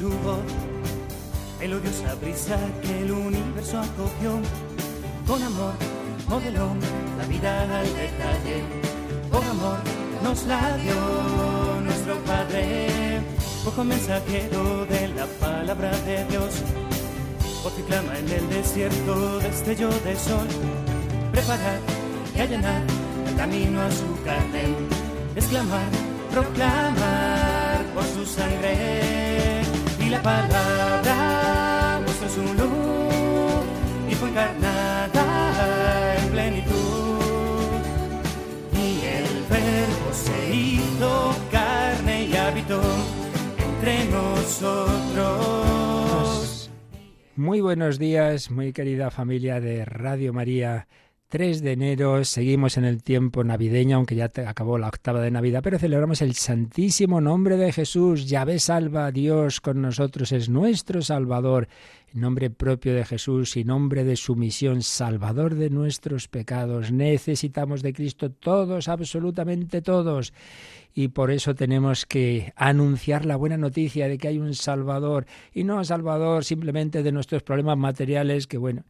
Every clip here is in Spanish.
su voz, brisa que el universo acogió. Con amor modeló la vida al detalle, con amor nos la dio nuestro Padre, ojo mensajero de la palabra de Dios. Voz que clama en el desierto, destello de sol, preparar y allanar el camino a su carne, exclamar, proclamar por su sangre y la palabra mostró su luz y fue encarnada en plenitud y el verbo se hizo carne y habitó entre nosotros. Muy buenos días, muy querida familia de Radio María. 3 de enero, seguimos en el tiempo navideño, aunque ya acabó la octava de Navidad, pero celebramos el santísimo nombre de Jesús. Yahvé salva, Dios con nosotros es nuestro Salvador. En nombre propio de Jesús y nombre de su misión, Salvador de nuestros pecados. Necesitamos de Cristo todos, absolutamente todos. Y por eso tenemos que anunciar la buena noticia de que hay un Salvador. Y no Salvador simplemente de nuestros problemas materiales, que bueno,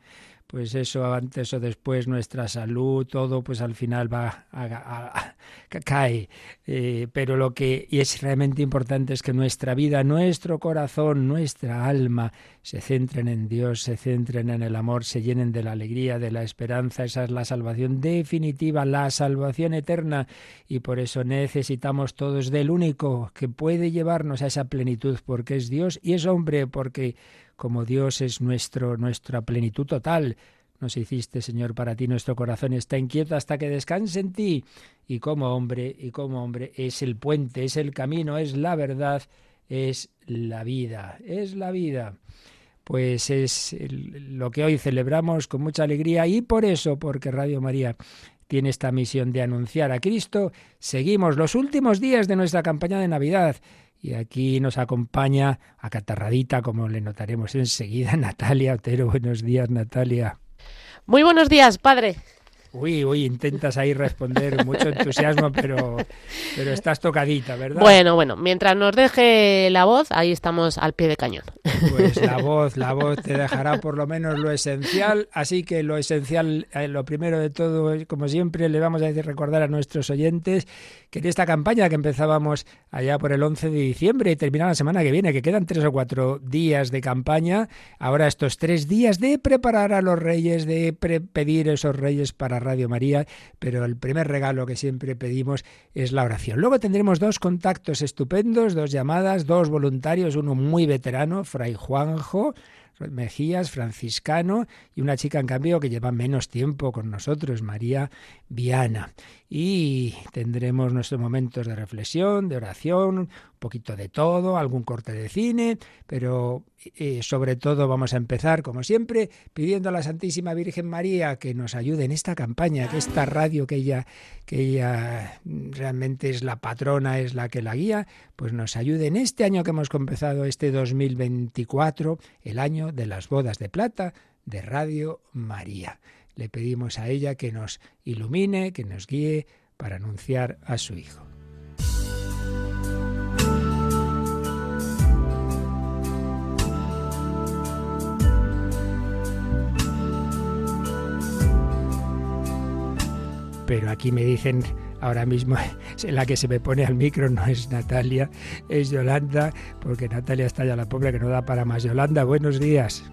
pues eso antes o después nuestra salud, todo pues al final va a, a- a- ca- cae. Eh, pero lo que es realmente importante es que nuestra vida, nuestro corazón, nuestra alma se centren en Dios, se centren en el amor, se llenen de la alegría, de la esperanza. Esa es la salvación definitiva, la salvación eterna. Y por eso necesitamos todos del único que puede llevarnos a esa plenitud, porque es Dios y es hombre, porque como Dios es nuestro, nuestra plenitud total. Nos hiciste, Señor, para ti nuestro corazón está inquieto hasta que descanse en ti. Y como hombre, y como hombre, es el puente, es el camino, es la verdad, es la vida, es la vida. Pues es lo que hoy celebramos con mucha alegría y por eso, porque Radio María tiene esta misión de anunciar a Cristo, seguimos los últimos días de nuestra campaña de Navidad. Y aquí nos acompaña acatarradita, como le notaremos enseguida, Natalia Otero. Buenos días, Natalia. Muy buenos días, padre. Uy, uy, intentas ahí responder mucho entusiasmo, pero, pero estás tocadita, ¿verdad? Bueno, bueno, mientras nos deje la voz, ahí estamos al pie de cañón. Pues la voz, la voz te dejará por lo menos lo esencial, así que lo esencial, eh, lo primero de todo, como siempre, le vamos a decir, recordar a nuestros oyentes que en esta campaña que empezábamos allá por el 11 de diciembre y termina la semana que viene, que quedan tres o cuatro días de campaña, ahora estos tres días de preparar a los reyes, de pre- pedir esos reyes para Radio María, pero el primer regalo que siempre pedimos es la oración. Luego tendremos dos contactos estupendos, dos llamadas, dos voluntarios, uno muy veterano, Fray Juanjo, Mejías, franciscano, y una chica en cambio que lleva menos tiempo con nosotros, María Viana. Y tendremos nuestros momentos de reflexión, de oración, un poquito de todo, algún corte de cine, pero eh, sobre todo vamos a empezar, como siempre, pidiendo a la Santísima Virgen María que nos ayude en esta campaña, que esta radio que ella, que ella realmente es la patrona, es la que la guía, pues nos ayude en este año que hemos empezado, este 2024, el año de las bodas de plata de Radio María. Le pedimos a ella que nos ilumine, que nos guíe para anunciar a su Hijo. Pero aquí me dicen ahora mismo la que se me pone al micro no es Natalia, es Yolanda, porque Natalia está ya la pobre que no da para más. Yolanda, buenos días.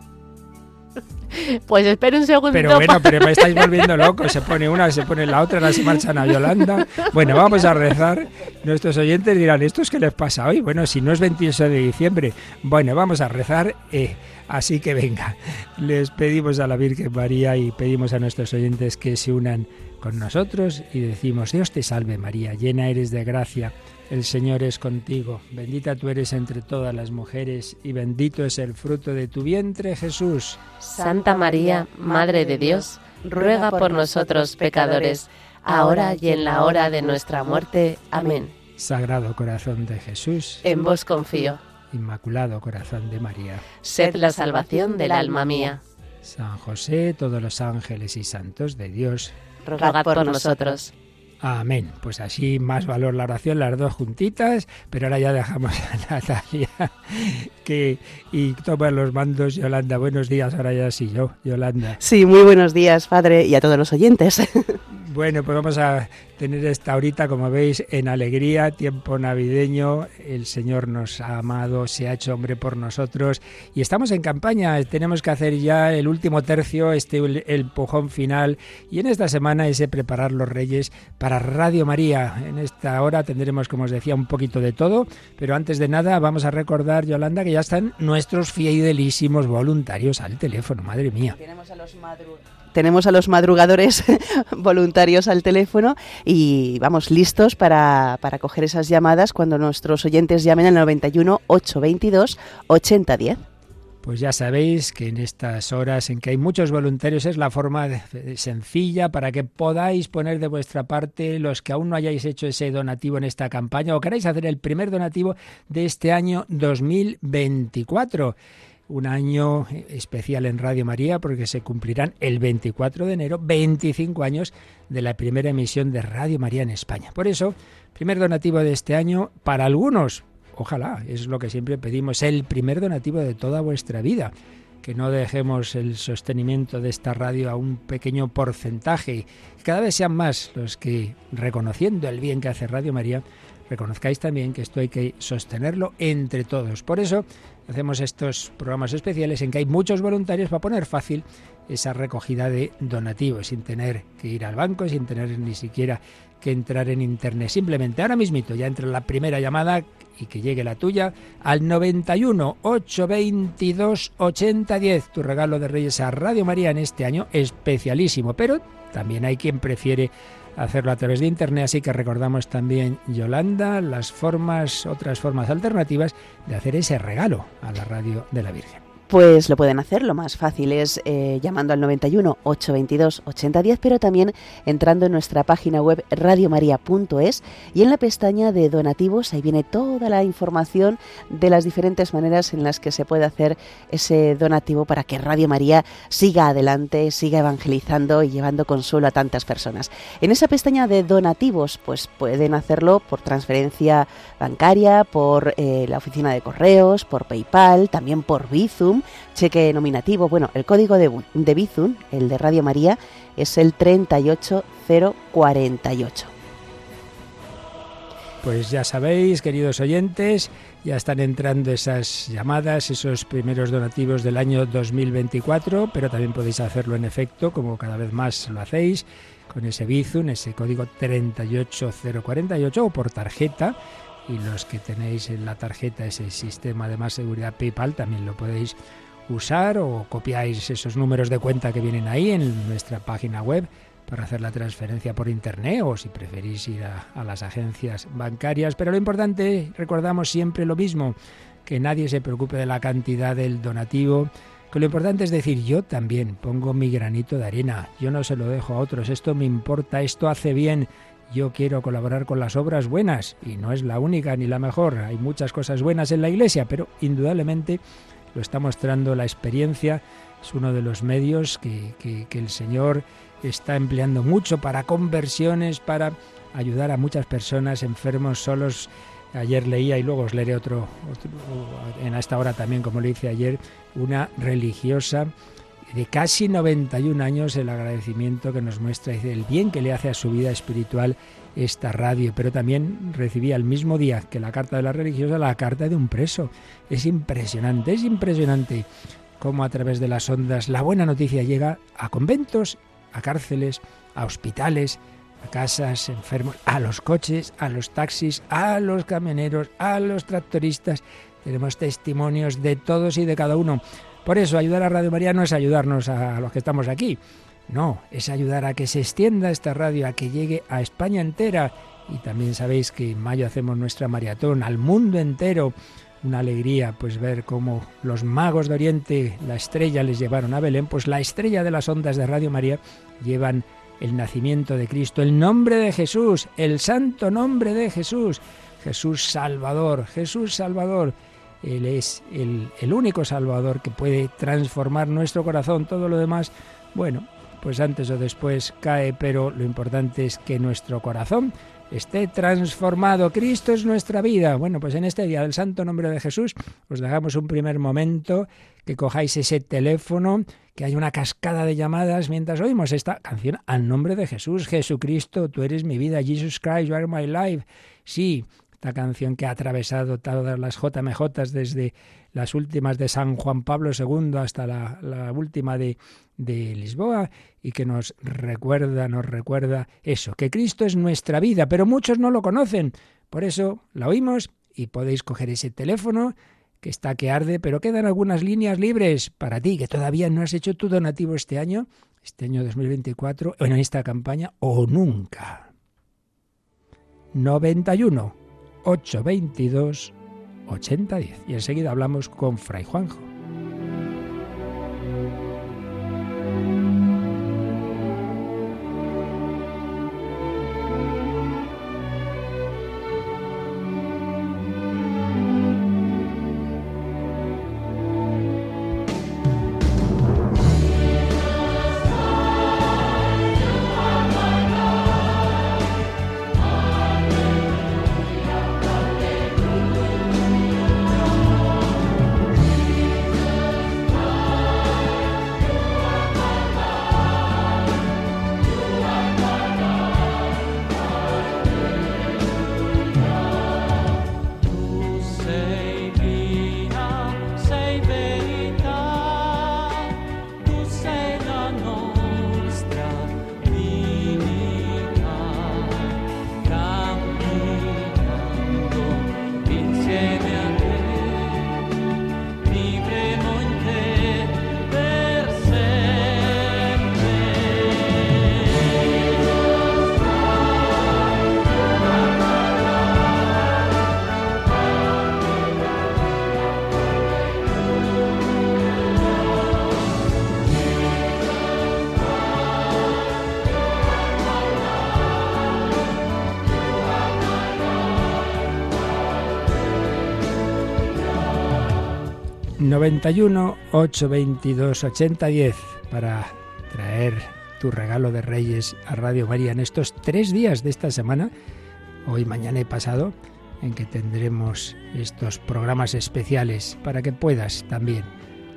Pues espere un segundo. Pero bueno, pero me estáis volviendo loco. Se pone una, se pone la otra, ahora se marchan a Yolanda. Bueno, vamos a rezar. Nuestros oyentes dirán, ¿esto es qué les pasa hoy? Bueno, si no es 28 de diciembre. Bueno, vamos a rezar. eh, así que venga, les pedimos a la Virgen María y pedimos a nuestros oyentes que se unan con nosotros y decimos, Dios te salve María, llena eres de gracia. El Señor es contigo, bendita tú eres entre todas las mujeres y bendito es el fruto de tu vientre Jesús. Santa María, Madre de Dios, ruega por nosotros pecadores, ahora y en la hora de nuestra muerte. Amén. Sagrado corazón de Jesús, En vos confío. Inmaculado corazón de María, Sed la salvación del alma mía. San José, todos los ángeles y santos de Dios, Rogad por nosotros. Amén. Pues así más valor la oración, las dos juntitas, pero ahora ya dejamos a Natalia que y toma los mandos. Yolanda, buenos días, ahora ya sí yo, Yolanda. Sí, muy buenos días, padre, y a todos los oyentes. Bueno, pues vamos a tener esta horita, como veis, en alegría, tiempo navideño. El Señor nos ha amado, se ha hecho hombre por nosotros y estamos en campaña. Tenemos que hacer ya el último tercio, este el pujón final y en esta semana ese preparar los Reyes para Radio María. En esta hora tendremos, como os decía, un poquito de todo, pero antes de nada vamos a recordar, Yolanda, que ya están nuestros fidelísimos voluntarios al teléfono. Madre mía. Tenemos a los tenemos a los madrugadores voluntarios al teléfono y vamos listos para, para coger esas llamadas cuando nuestros oyentes llamen al 91 822 8010. Pues ya sabéis que en estas horas en que hay muchos voluntarios es la forma sencilla para que podáis poner de vuestra parte los que aún no hayáis hecho ese donativo en esta campaña o queráis hacer el primer donativo de este año 2024 un año especial en Radio María porque se cumplirán el 24 de enero 25 años de la primera emisión de Radio María en España. Por eso, primer donativo de este año para algunos, ojalá, es lo que siempre pedimos, el primer donativo de toda vuestra vida. Que no dejemos el sostenimiento de esta radio a un pequeño porcentaje. Cada vez sean más los que, reconociendo el bien que hace Radio María, reconozcáis también que esto hay que sostenerlo entre todos. Por eso hacemos estos programas especiales en que hay muchos voluntarios para poner fácil esa recogida de donativos, sin tener que ir al banco, sin tener ni siquiera que entrar en internet. Simplemente ahora mismito ya entra la primera llamada y que llegue la tuya al 91 822 8010. Tu regalo de Reyes a Radio María en este año especialísimo, pero también hay quien prefiere hacerlo a través de internet, así que recordamos también, Yolanda, las formas, otras formas alternativas de hacer ese regalo a la radio de la Virgen. Pues lo pueden hacer, lo más fácil es eh, llamando al 91 822 8010, pero también entrando en nuestra página web radiomaria.es y en la pestaña de donativos, ahí viene toda la información de las diferentes maneras en las que se puede hacer ese donativo para que Radio María siga adelante, siga evangelizando y llevando consuelo a tantas personas. En esa pestaña de donativos, pues pueden hacerlo por transferencia bancaria, por eh, la oficina de correos, por PayPal, también por Bizum cheque nominativo. Bueno, el código de, de el de Radio María, es el 38048. Pues ya sabéis, queridos oyentes, ya están entrando esas llamadas, esos primeros donativos del año 2024, pero también podéis hacerlo en efecto, como cada vez más lo hacéis, con ese Bizum, ese código 38048 o por tarjeta y los que tenéis en la tarjeta ese sistema de más seguridad PayPal también lo podéis usar o copiáis esos números de cuenta que vienen ahí en nuestra página web para hacer la transferencia por internet o si preferís ir a, las agencias bancarias. Pero lo importante, recordamos siempre lo mismo, que nadie se preocupe de la cantidad del donativo, que lo importante es decir, yo también pongo mi granito de arena, yo no se lo dejo a otros, esto me importa, esto hace bien, yo quiero colaborar con las obras buenas y no es la única ni la mejor. Hay muchas cosas buenas en la Iglesia, pero indudablemente lo está mostrando la experiencia. Es uno de los medios que, el Señor está empleando mucho para conversiones, para ayudar a muchas personas enfermos, solos. Ayer leía y luego os leeré otro, otro en esta hora también, como le hice ayer, una religiosa de casi 91 años el agradecimiento que nos muestra el bien que le hace a su vida espiritual esta radio, pero también recibía el mismo día que la carta de la religiosa la carta de un preso. Es impresionante, es impresionante cómo a través de las ondas la buena noticia llega a conventos, a cárceles, a hospitales, a casas, enfermos, a los coches, a los taxis, a los camioneros, a los tractoristas. Tenemos testimonios de todos y de cada uno. Por eso ayudar a Radio María no es ayudarnos a los que estamos aquí, no, es ayudar a que se extienda esta radio, a que llegue a España entera. Y también sabéis que en mayo hacemos nuestra maratón al mundo entero. Una alegría pues ver cómo los magos de Oriente, la estrella les llevaron a Belén, pues la estrella de las ondas de Radio María llevan el nacimiento de Cristo, el nombre de Jesús, el santo nombre de Jesús, Jesús Salvador, Jesús Salvador. Él es el, único Salvador que puede transformar nuestro corazón. Todo lo demás, bueno, pues antes o después cae, pero lo importante es que nuestro corazón esté transformado. Cristo es nuestra vida. Bueno, pues en este día del santo nombre de Jesús os dejamos un primer momento, que cojáis ese teléfono, que hay una cascada de llamadas mientras oímos esta canción al nombre de Jesús. Jesucristo, tú eres mi vida. Jesus Christ, you are my life. Sí, esta canción que ha atravesado todas las JMJ desde las últimas de San Juan Pablo II hasta la, última de, de Lisboa y que nos recuerda, nos recuerda eso, que Cristo es nuestra vida, pero muchos no lo conocen. Por eso la oímos y podéis coger ese teléfono que está que arde, pero quedan algunas líneas libres para ti, que todavía no has hecho tu donativo este año, este año 2024, en esta campaña, o nunca. 91 822 8010. Y enseguida hablamos con Fray Juanjo. 91 822 8010 para traer tu regalo de Reyes a Radio María en estos tres días de esta semana, hoy, mañana y pasado, en que tendremos estos programas especiales para que puedas también,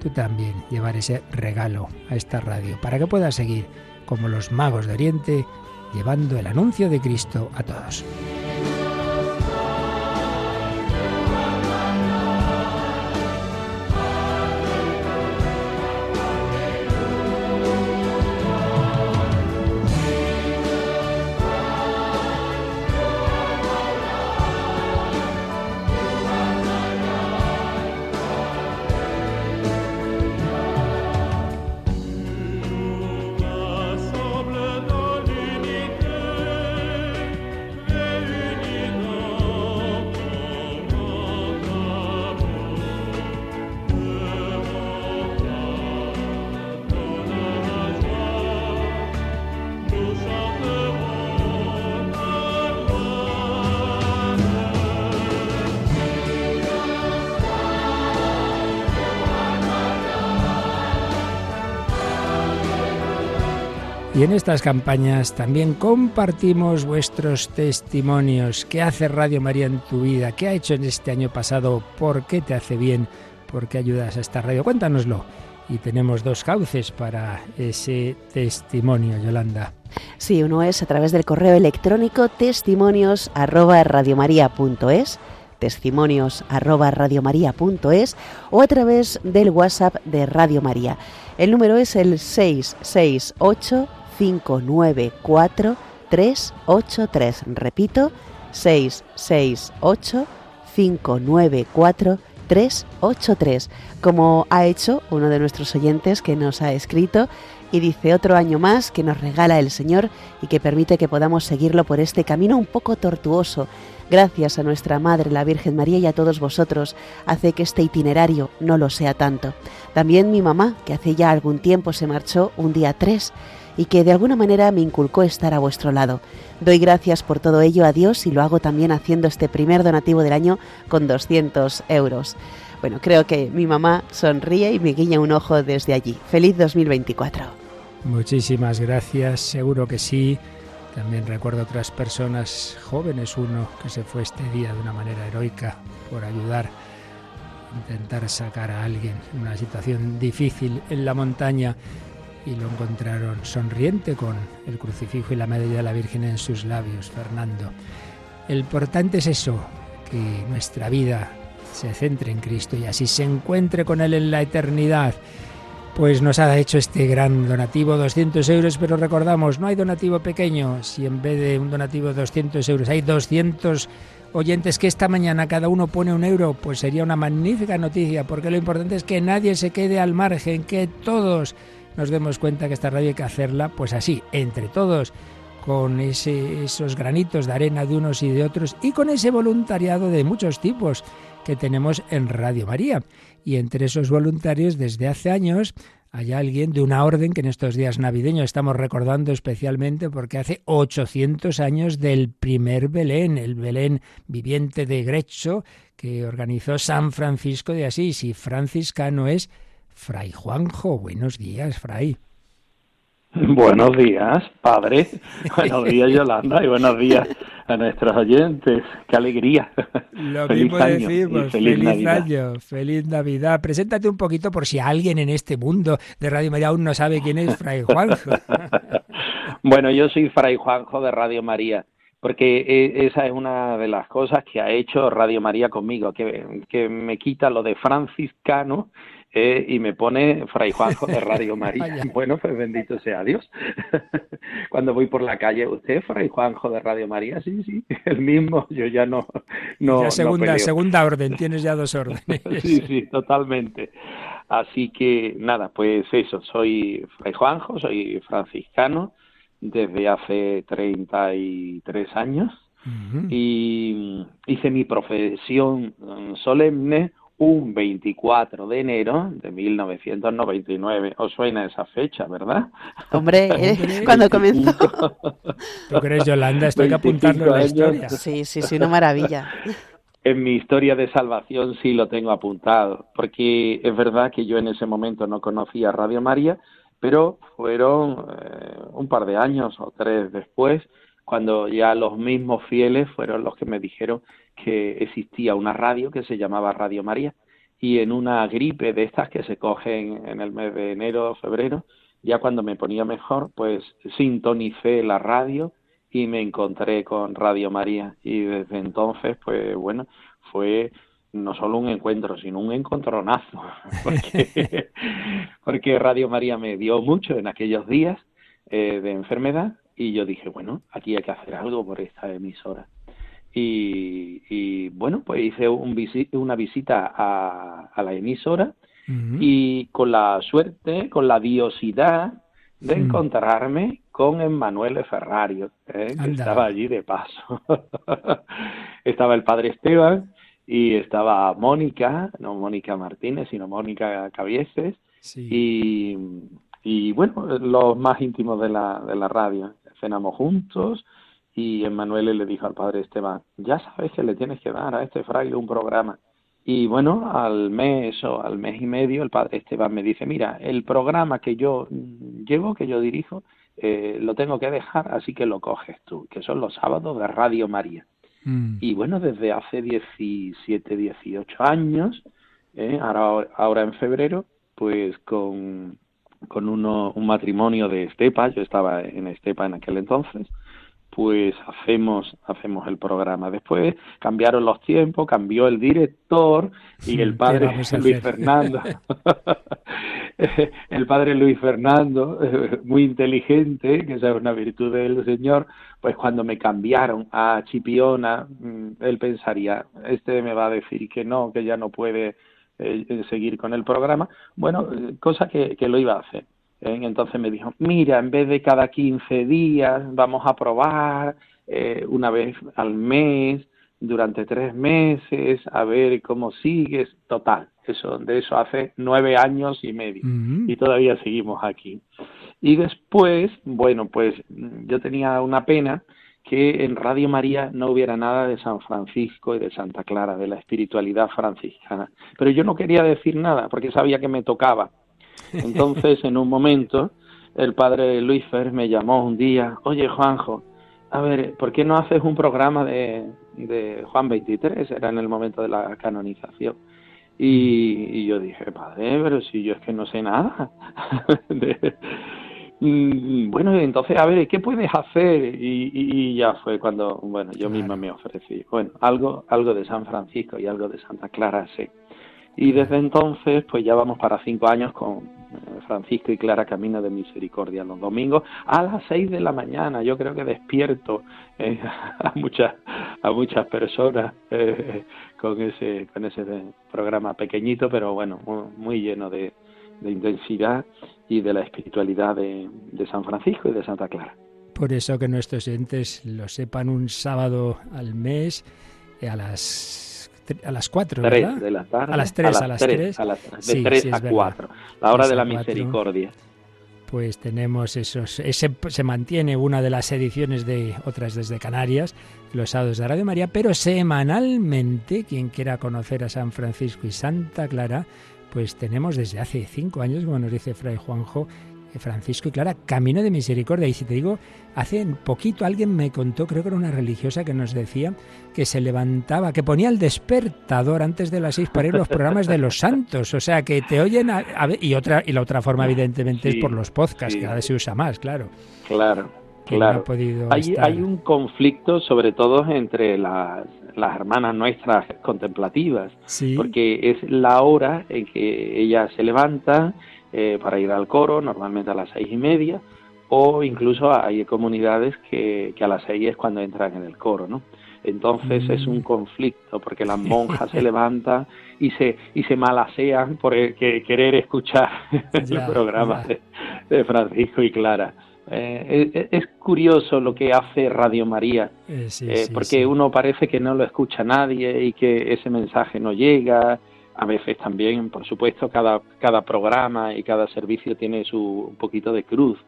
tú también, llevar ese regalo a esta radio, para que puedas seguir como los magos de Oriente llevando el anuncio de Cristo a todos. Y en estas campañas también compartimos vuestros testimonios. ¿Qué hace Radio María en tu vida? ¿Qué ha hecho en este año pasado? ¿Por qué te hace bien? ¿Por qué ayudas a esta radio? Cuéntanoslo. Y tenemos dos cauces para ese testimonio, Yolanda. Sí, uno es a través del correo electrónico testimonios o a través del WhatsApp de Radio María. El número es el 668 594 383. Repito, 668 594 383, como ha hecho uno de nuestros oyentes que nos ha escrito y dice otro año más que nos regala el Señor y que permite que podamos seguirlo por este camino un poco tortuoso. Gracias a nuestra Madre, la Virgen María y a todos vosotros, hace que este itinerario no lo sea tanto. También mi mamá, que hace ya algún tiempo se marchó un día 3 y que de alguna manera me inculcó estar a vuestro lado. Doy gracias por todo ello a Dios y lo hago también haciendo este primer donativo del año con 200 euros. Bueno, creo que mi mamá sonríe y me guiña un ojo desde allí. Feliz 2024. Muchísimas gracias, seguro que sí. También recuerdo otras personas jóvenes, uno que se fue este día de una manera heroica por ayudar, intentar sacar a alguien en una situación difícil en la montaña y lo encontraron sonriente con el crucifijo y la medalla de la Virgen en sus labios, Fernando. El importante es eso, que nuestra vida se centre en Cristo y así se encuentre con Él en la eternidad. Pues nos ha hecho este gran donativo, 200 euros, pero recordamos, no hay donativo pequeño. Si en vez de un donativo de 200 euros hay 200 oyentes que esta mañana cada uno pone un euro, pues sería una magnífica noticia, porque lo importante es que nadie se quede al margen, que todos nos demos cuenta que esta radio hay que hacerla, pues así, entre todos, con esos granitos de arena de unos y de otros, y con ese voluntariado de muchos tipos que tenemos en Radio María. Y entre esos voluntarios, desde hace años, hay alguien de una orden que en estos días navideños estamos recordando especialmente porque hace 800 años del primer Belén, el Belén viviente de Grecho que organizó San Francisco de Asís y franciscano es Fray Juanjo. Buenos días, Fray. Buenos días, padre. Buenos días, Yolanda, y buenos días a nuestros oyentes. ¡Qué alegría! Lo mismo decimos. Feliz, Navidad. año, feliz Navidad. Preséntate un poquito por si alguien en este mundo de Radio María aún no sabe quién es Fray Juanjo. bueno, yo soy Fray Juanjo de Radio María porque e, esa es una de las cosas que ha hecho Radio María conmigo, que, que me quita lo de franciscano eh, y me pone Fray Juanjo de Radio María. bueno, pues bendito sea Dios. Cuando voy por la calle, ¿usted Fray Juanjo de Radio María? Sí, sí, el mismo, yo ya no... no segunda, segunda orden, tienes ya dos órdenes. sí, sí, totalmente. Así que nada, pues eso, soy Fray Juanjo, soy franciscano desde hace 33 años y hice mi profesión solemne un 24 de enero de 1999. ¿Os suena esa fecha, verdad? Hombre, eh, cuando comenzó. ¿Tú crees, Yolanda? Estoy que en la historia. Sí, sí, sí, una maravilla. En mi historia de salvación sí lo tengo apuntado, porque es verdad que yo en ese momento no conocía Radio María, pero fueron eh, un par de años o tres después cuando ya los mismos fieles fueron los que me dijeron que existía una radio que se llamaba Radio María y en una gripe de estas que se cogen en el mes de enero o febrero, ya cuando me ponía mejor, pues sintonicé la radio y me encontré con Radio María y desde entonces, pues bueno, fue no solo un encuentro, sino un encontronazo, porque, porque Radio María me dio mucho en aquellos días eh, de enfermedad y yo dije, bueno, aquí hay que hacer algo por esta emisora. Y, bueno, pues hice un una visita a, la emisora y con la suerte, con la diosidad de encontrarme con Emmanuel Ferrario, ¿eh? que estaba allí de paso. estaba el padre Esteban y estaba Mónica, no Mónica Martínez, sino Mónica Cabieses, y, y bueno, los más íntimos de la, de la radio. Cenamos juntos, y Emmanuel le dijo al padre Esteban, ya sabes que le tienes que dar a este fraile un programa. Y bueno, al mes o al mes y medio el padre Esteban me dice, mira, el programa que yo llevo, que yo dirijo, eh, lo tengo que dejar, así que lo coges tú, que son los sábados de Radio María. Mm. Y bueno, desde hace 17, 18 años, eh, ahora, ahora en febrero, pues con, con uno, un matrimonio de Estepa, yo estaba en Estepa en aquel entonces, pues hacemos hacemos el programa. Después cambiaron los tiempos, cambió el director y el padre Luis Fernando, el padre Luis Fernando, muy inteligente, que esa es una virtud del Señor, pues cuando me cambiaron a Chipiona, mm, él pensaría, este me va a decir que no, que ya no puede eh, seguir con el programa. Bueno, eh, cosa que, que lo iba a hacer ¿eh? Entonces me dijo, mira, en vez de cada 15 días, vamos a probar eh, una vez al mes, durante tres meses, a ver cómo sigues. Total, eso, de eso hace nueve años y medio. Y todavía seguimos aquí. Y después, bueno, pues yo tenía una pena que en Radio María no hubiera nada de San Francisco y de Santa Clara, de la espiritualidad franciscana. Pero yo no quería decir nada porque sabía que me tocaba. Entonces, en un momento, el padre Luis Fer me llamó un día, oye Juanjo, a ver, ¿por qué no haces un programa de, de Juan 23? Era en el momento de la canonización. Y, yo dije, padre, pero si yo es que no sé nada. Mm, bueno, entonces, a ver, ¿qué puedes hacer? Y, ya fue cuando, bueno, yo misma me ofrecí. Bueno, algo, algo de San Francisco y algo de Santa Clara, sí. Y desde entonces, pues ya vamos para cinco años con Francisco y Clara Camino de Misericordia los domingos a las seis de la mañana. Yo creo que despierto eh, a muchas a muchas personas eh, con ese con ese programa pequeñito, pero bueno, muy, lleno de, intensidad y de la espiritualidad de, de San Francisco y de Santa Clara. Por eso que nuestros oyentes lo sepan un sábado al mes a las a las 4, ¿verdad? de la tarde. A las 3, a las 3. de 3 a 4, la hora de la misericordia. Pues tenemos esos, ese, se mantiene una de las ediciones de otras desde Canarias, los sábados de Radio María, pero semanalmente, quien quiera conocer a San Francisco y Santa Clara, pues tenemos desde hace cinco años, como nos dice Fray Juanjo, Francisco y Clara, camino de misericordia. Y si te digo, hace poquito alguien me contó, creo que era una religiosa que nos decía que se levantaba, que ponía el despertador antes de las seis para ir a los programas de los santos. O sea, que te oyen. y, otra, y la otra forma, evidentemente, es por los podcasts, que cada vez se usa más, claro. Claro. claro. hay, hay un conflicto, sobre todo entre las, las hermanas nuestras contemplativas, porque es la hora en que ellas se levantan, eh, para ir al coro, normalmente a las seis y media, o incluso hay comunidades que, que a las seis es cuando entran en el coro, ¿no? Entonces es un mm. conflicto porque las monjas se levantan y se y se malasean por querer escuchar el programa de, Francisco y Clara. Eh, es, curioso lo que hace Radio María, eh, porque uno parece que no lo escucha nadie y que ese mensaje no llega a veces también, por supuesto, cada, cada programa y cada servicio tiene su un poquito de cruz,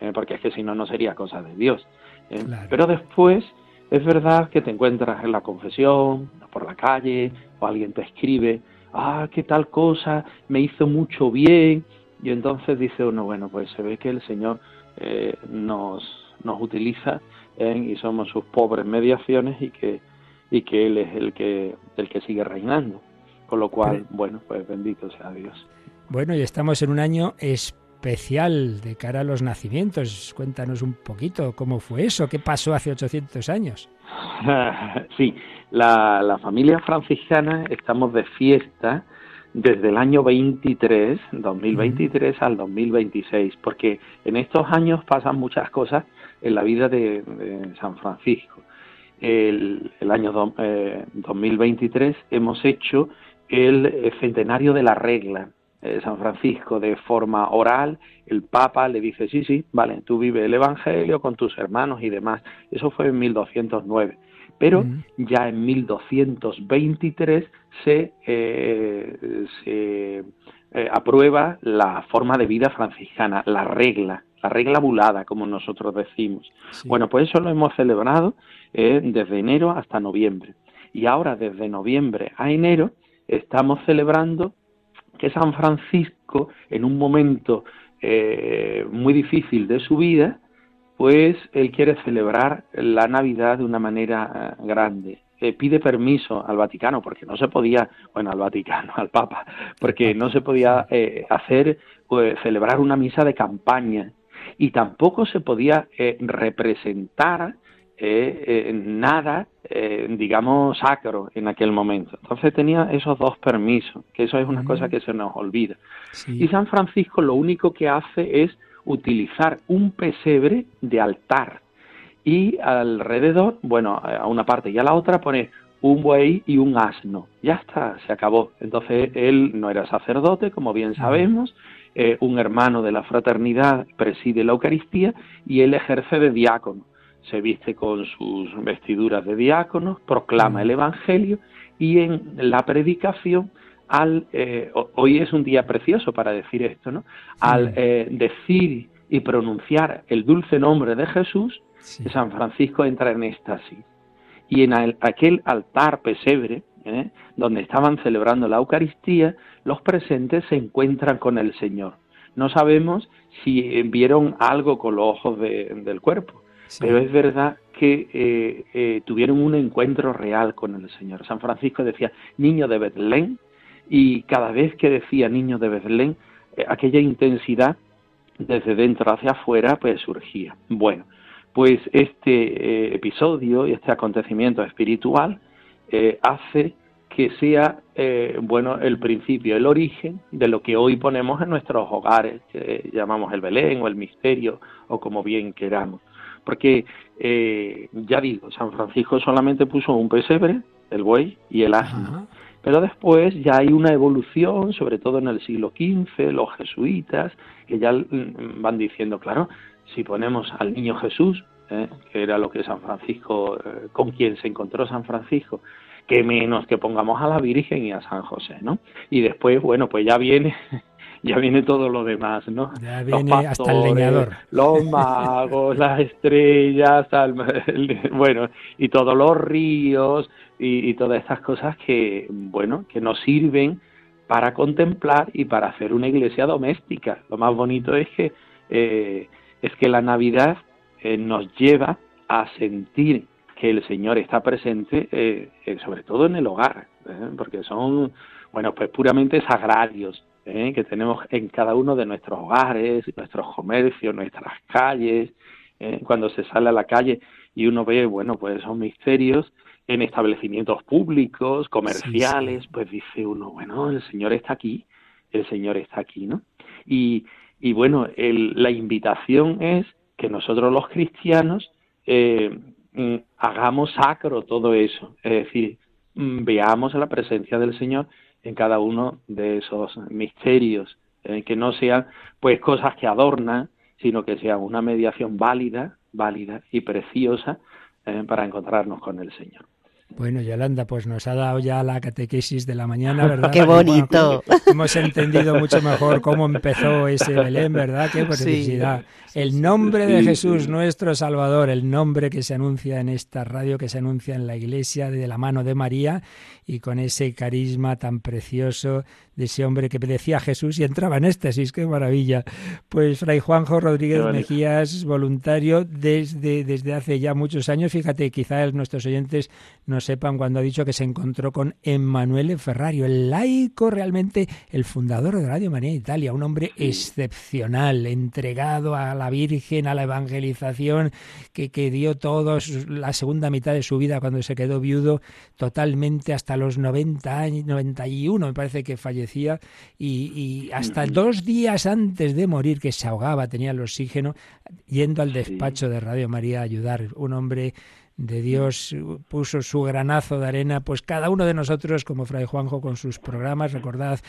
eh, porque es que si no, no sería cosa de Dios. Eh. Pero después es verdad que te encuentras en la confesión, por la calle, o alguien te escribe, ah, qué tal cosa, me hizo mucho bien, y entonces dice uno, bueno, pues se ve que el Señor eh, nos, nos utiliza y somos sus pobres mediaciones y que, y que Él es el que, el que sigue reinando. Con lo cual, bueno, pues bendito sea Dios. Bueno, y estamos en un año especial de cara a los nacimientos. Cuéntanos un poquito cómo fue eso, qué pasó hace 800 años. sí, la, familia franciscana estamos de fiesta desde el año 23, 2023 al 2026, porque en estos años pasan muchas cosas en la vida de, San Francisco. El, año 2023 eh, hemos hecho el eh, centenario de la regla. eh, San Francisco de forma oral, el Papa le dice, sí, sí, vale, tú vives el Evangelio con tus hermanos y demás. Eso fue en 1209. Pero ya en 1223 se, eh, se aprueba la forma de vida franciscana, la regla, la regla bulada, como nosotros decimos. Bueno, pues eso lo hemos celebrado desde enero hasta noviembre. Y ahora, desde noviembre a enero, estamos celebrando que San Francisco, en un momento eh, muy difícil de su vida, pues él quiere celebrar la Navidad de una manera eh, grande. pide permiso al Vaticano, porque no se podía, bueno, al Vaticano, al Papa, porque no se podía eh, hacer, pues, celebrar una misa de campaña y tampoco se podía representar eh, nada, eh, digamos, sacro en aquel momento. Entonces tenía esos dos permisos, que eso es una cosa que se nos olvida. Y San Francisco lo único que hace es utilizar un pesebre de altar y alrededor, bueno, a una parte y a la otra pone un buey y un asno. Ya está, se acabó. Entonces él no era sacerdote, como bien sabemos, eh, un hermano de la fraternidad preside la Eucaristía y él ejerce de diácono se viste con sus vestiduras de diáconos, proclama el Evangelio y en la predicación, al, eh, hoy es un día precioso para decir esto, ¿no? Al eh, decir y pronunciar el dulce nombre de Jesús, San Francisco entra en éxtasis. Y en aquel altar pesebre, ¿eh? donde estaban celebrando la Eucaristía, los presentes se encuentran con el Señor. no sabemos si vieron algo con los ojos del cuerpo, pero es verdad que eh, eh, tuvieron un encuentro real con el Señor. San Francisco decía niño de Betlén y cada vez que decía niño de Betlén, eh, aquella intensidad desde dentro hacia afuera pues surgía. Bueno, pues este episodio y este acontecimiento espiritual hace que sea bueno el principio, el origen de lo que hoy ponemos en nuestros hogares, que llamamos el Belén o el misterio o como bien queramos porque eh, ya digo, San Francisco solamente puso un pesebre, el buey y el asno. Pero después ya hay una evolución, sobre todo en el siglo XV, los jesuitas, que ya mm, van diciendo, claro, si ponemos al niño Jesús, ¿eh? que era lo que San Francisco, eh, con quien se encontró San Francisco, que menos que pongamos a la Virgen y a San José, ¿no? Y después, bueno, pues ya viene ya viene todo lo demás, ¿no? Ya viene hasta el leñador. Los magos, las estrellas, bueno, y todos los ríos y, todas estas cosas que, bueno, que nos sirven para contemplar y para hacer una iglesia doméstica. Lo más bonito es que eh, es que la Navidad eh, nos lleva a sentir que el Señor está presente, eh, sobre todo en el hogar, porque son, bueno, pues puramente sagrarios, ¿eh? que tenemos en cada uno de nuestros hogares, nuestros comercios, nuestras calles, ¿eh? cuando se sale a la calle y uno ve, bueno, pues esos misterios en establecimientos públicos, comerciales, pues dice uno, bueno, el Señor está aquí, el Señor está aquí, ¿no? Y, y bueno, la invitación es que nosotros los cristianos eh, mm, hagamos sacro todo eso, es decir, mm, veamos la presencia del Señor en cada uno de esos misterios, eh, que no sean pues cosas que adornan, sino que sea una mediación válida, válida y preciosa eh, para encontrarnos con el Señor. Bueno, Yolanda, pues nos ha dado ya la catequesis de la mañana, ¿verdad? ¡Qué bonito! hemos entendido mucho mejor cómo empezó ese Belén, ¿verdad? ¡Qué felicidad! El nombre de Jesús, nuestro Salvador, el nombre que se anuncia en esta radio, que se anuncia en la iglesia de la mano de María y con ese carisma tan precioso de ese hombre que decía Jesús y entraba en éxtasis, qué maravilla. Pues Fray Juanjo Rodríguez Mejías, voluntario desde, desde hace ya muchos años, fíjate, quizá nuestros oyentes no sepan cuando ha dicho que se encontró con Emanuele Ferrario, el laico realmente, el fundador de Radio María Italia, un hombre excepcional, entregado a la Virgen, a la evangelización, que, que dio todo la segunda mitad de su vida cuando se quedó viudo, totalmente hasta los 90 años, 91 me parece que fallecía, y, hasta dos días antes de morir, que se ahogaba, tenía el oxígeno, yendo al despacho de Radio María a ayudar. Un hombre de Dios puso su granazo de arena, pues cada uno de nosotros, como Fray Juanjo, con sus programas, recordad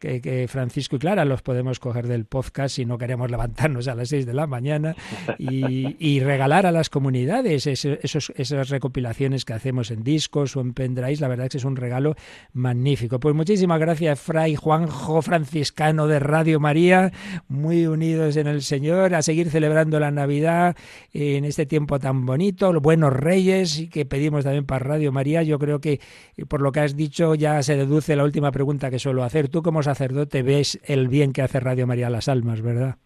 que, Francisco y Clara los podemos coger del podcast si no queremos levantarnos a las seis de la mañana y, regalar a las comunidades esos, esas recopilaciones que hacemos en discos o en pendrive. La verdad es que es un regalo magnífico. Pues muchísimas gracias, Fray Juanjo Franciscano de Radio María, muy unidos en el Señor, a seguir celebrando la Navidad en este tiempo tan bonito, los buenos reyes y que pedimos también para Radio María. Yo creo que por lo que has dicho ya se deduce la última pregunta que suelo hacer. ¿Tú cómo sacerdote ves el bien que hace Radio María a las almas, ¿verdad?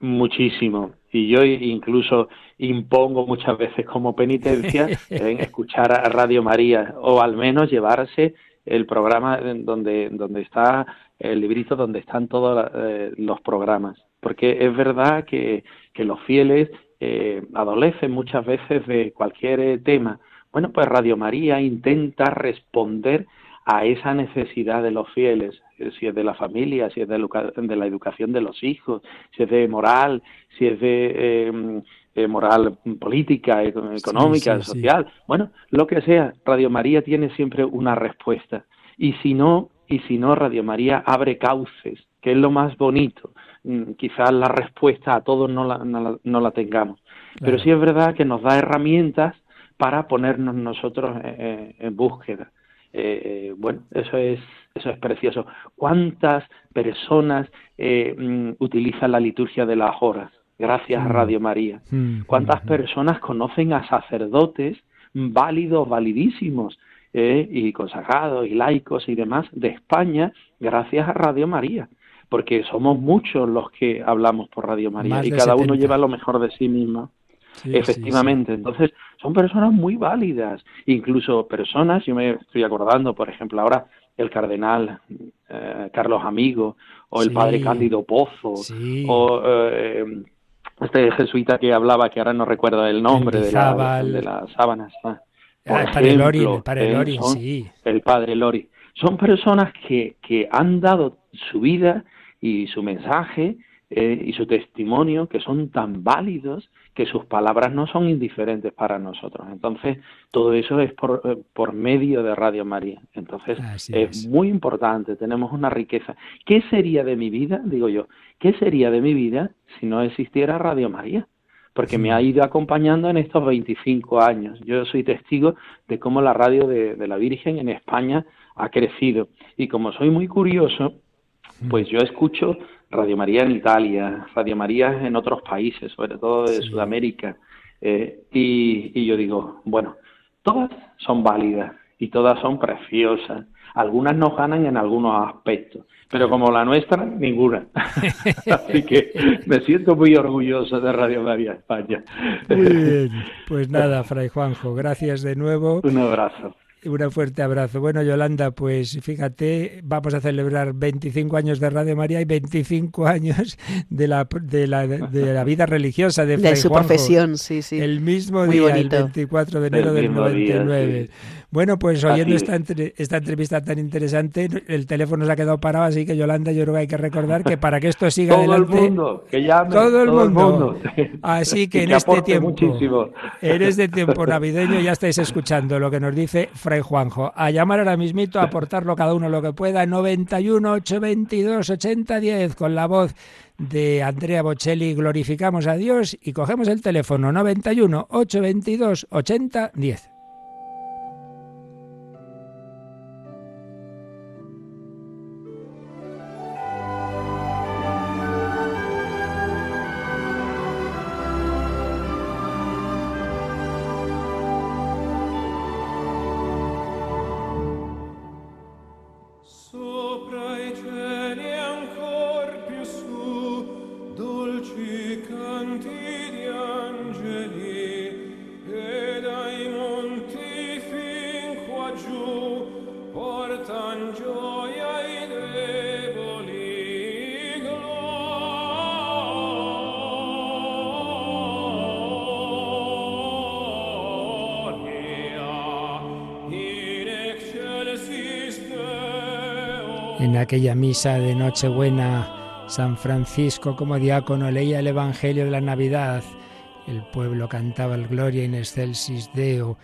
Muchísimo. Y yo incluso impongo muchas veces como penitencia en escuchar a Radio María o al menos llevarse el programa donde, donde está el librito donde están todos eh, los programas. Porque es verdad que, que los fieles eh, adolecen muchas veces de cualquier tema. Bueno, pues Radio María intenta responder a esa necesidad de los fieles, eh, si es de la familia, si es de, la educación de los hijos, si es de moral, si es de em, eh, moral política, económica, social, bueno, lo que sea, Radio María tiene siempre una respuesta. Y si no, y si no, Radio María abre cauces, que es lo más bonito. Mm, quizás la respuesta a todos no la, no la, tengamos, pero sí es verdad que nos da herramientas para ponernos nosotros en búsqueda. Eh, bueno, eso es, eso es precioso. ¿Cuántas personas eh, mm, utilizan la liturgia de las horas? Gracias a. Radio María. ¿Cuántas personas conocen a sacerdotes válidos, validísimos, eh, y consagrados y laicos y demás de España gracias a Radio María? porque somos muchos los que hablamos por Radio María y cada uno lleva lo mejor de sí mismo. Efectivamente, entonces son personas muy válidas, incluso personas, yo me estoy acordando, por ejemplo, ahora el cardenal eh, Carlos Amigo o el padre Cándido Pozo o eh, este jesuita que hablaba, que ahora no recuerdo el nombre de, la, de, las sábanas. Ah, el padre Lori, el padre Lori, sí. El padre Lori. Son personas que, que han dado su vida y su mensaje eh, y su testimonio, que son tan válidos que sus palabras no son indiferentes para nosotros. Entonces, todo eso es por, eh, por medio de Radio María. Entonces, es, muy importante, tenemos una riqueza. ¿Qué sería de mi vida, digo yo, qué sería de mi vida si no existiera Radio María? Porque me ha ido acompañando en estos 25 años. Yo soy testigo de cómo la radio de, de la Virgen en España ha crecido. Y como soy muy curioso, pues yo escucho Radio María en Italia, Radio María en otros países, sobre todo de Sudamérica. Eh, y, yo digo, bueno, todas son válidas y todas son preciosas. Algunas nos ganan en algunos aspectos, pero como la nuestra, ninguna. Así que me siento muy orgulloso de Radio María España. Muy bien. Pues nada, Fray Juanjo, gracias de nuevo. Un abrazo. Un fuerte abrazo. Bueno, Yolanda, pues fíjate, vamos a celebrar 25 años de Radio María y 25 años de la, de la, de la vida religiosa de, de su profesión, sí, sí. El mismo día, el 24 de enero del 99. Bueno, pues oyendo esta, esta entrevista tan interesante, el teléfono se ha quedado parado, así que Yolanda, yo creo que hay que recordar que para que esto siga todo adelante... El mundo, que llame, todo el mundo, Así que, en este tiempo, en este tiempo navideño ya estáis escuchando lo que nos dice Fray Juanjo. A llamar ahora mismito, a aportarlo cada uno lo que pueda, 91 822 8010 con la voz de Andrea Bocelli, glorificamos a Dios y cogemos el teléfono 91 822 8010. Aquella misa de Nochebuena, San Francisco como diácono leía el Evangelio de la Navidad. El pueblo cantaba el Gloria in excelsis Deo.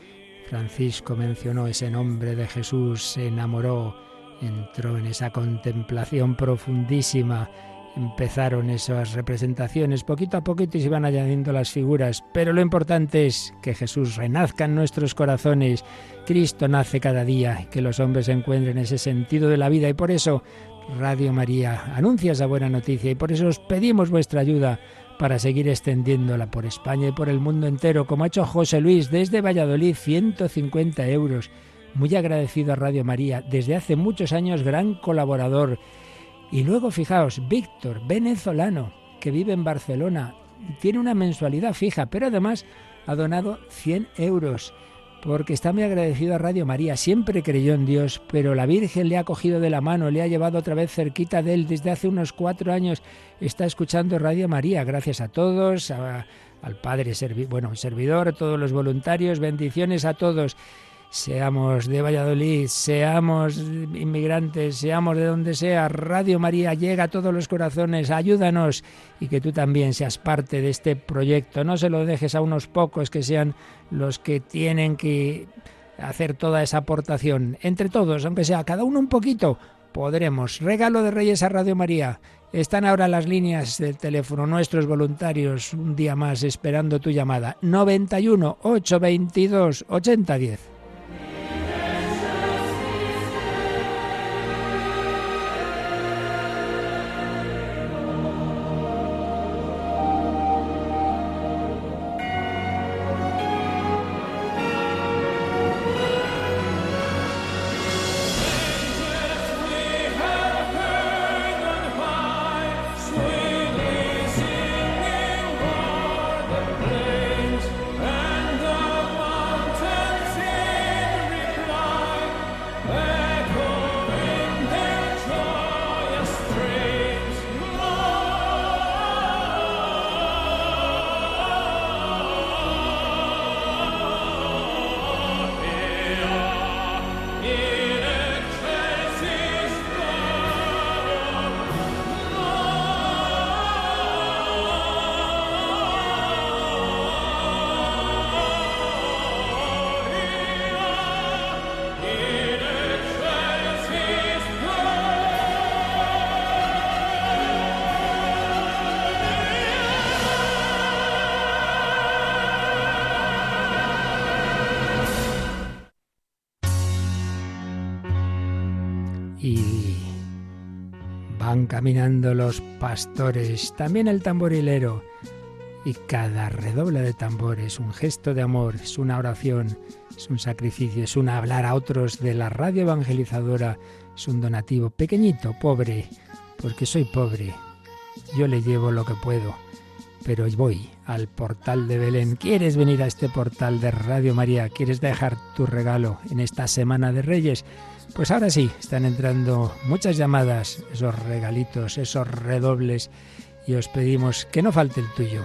Francisco mencionó ese nombre de Jesús, se enamoró, entró en esa contemplación profundísima empezaron esas representaciones. Poquito a poquito y se iban añadiendo las figuras, pero lo importante es que Jesús renazca en nuestros corazones, Cristo nace cada día, que los hombres encuentren ese sentido de la vida. Y por eso Radio María anuncia esa buena noticia. Y por eso os pedimos vuestra ayuda para seguir extendiéndola por España y por el mundo entero, como ha hecho José Luis desde Valladolid, 150 euros. Muy agradecido a Radio María, desde hace muchos años gran colaborador y luego fijaos, Víctor, venezolano, que vive en Barcelona, tiene una mensualidad fija, pero además ha donado 100 euros porque está muy agradecido a Radio María. Siempre creyó en Dios, pero la Virgen le ha cogido de la mano, le ha llevado otra vez cerquita de él. Desde hace unos cuatro años está escuchando Radio María. Gracias a todos, al Padre, bueno, servidor, a todos los voluntarios, bendiciones a todos seamos de Valladolid, seamos inmigrantes, seamos de donde sea, Radio María llega a todos los corazones, ayúdanos y que tú también seas parte de este proyecto. No se lo dejes a unos pocos que sean los que tienen que hacer toda esa aportación. Entre todos, aunque sea cada uno un poquito, podremos. Regalo de Reyes a Radio María. Están ahora las líneas del teléfono, nuestros voluntarios, un día más esperando tu llamada. 91 822 8010. Caminando los pastores, también el tamborilero, y cada redoble de tambor es un gesto de amor, es una oración, es un sacrificio, es un hablar a otros de la radio evangelizadora, es un donativo pequeñito, pobre, porque soy pobre. Yo le llevo lo que puedo, pero voy al portal de Belén. ¿Quieres venir a este portal de Radio María? ¿Quieres dejar tu regalo en esta Semana de Reyes? Pues ahora sí, están entrando muchas llamadas, esos regalitos, esos redobles, y os pedimos que no falte el tuyo,